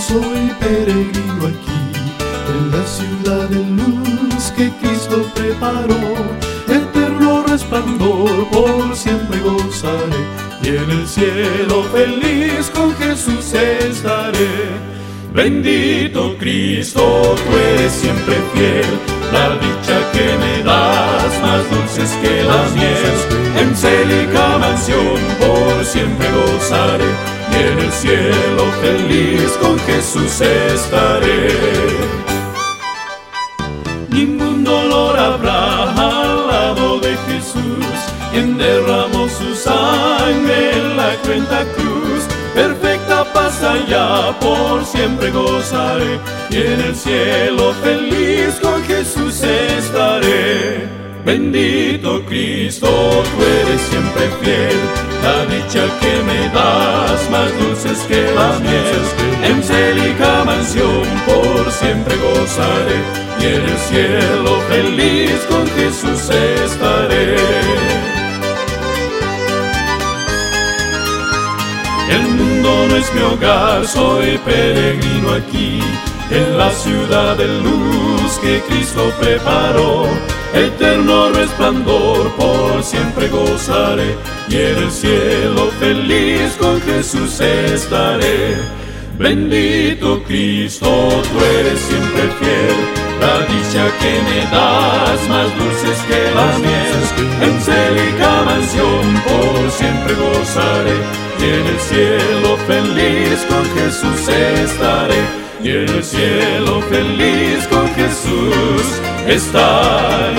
soy peregrino aquí, en la ciudad de luz que Cristo preparó. Eterno resplandor por siempre gozaré, y en el cielo feliz con Jesús estaré. Bendito Cristo, tú eres siempre fiel, la dicha que me das más dulces que la miel. En célica mansión por siempre gozaré, en el cielo feliz con Jesús estaré. Ningún dolor habrá al lado de Jesús, quien derramó su sangre en la cuenta cruz. Perfecta paz allá, por siempre gozaré, y en el cielo feliz con Jesús estaré. Bendito Cristo, tú eres siempre fiel, la dicha que me das que la miel. En célica mansión por siempre gozaré, y en el cielo feliz con Jesús estaré. El mundo no es mi hogar, soy peregrino aquí, en la ciudad de luz que Cristo preparó. Eterno resplandor por siempre gozaré, y en el cielo feliz con Jesús estaré. Bendito Cristo, tú eres siempre fiel, la dicha que me das más dulces que la miel. En célica mansión por siempre gozaré, y en el cielo feliz con Jesús estaré. Y en el cielo feliz con Jesús está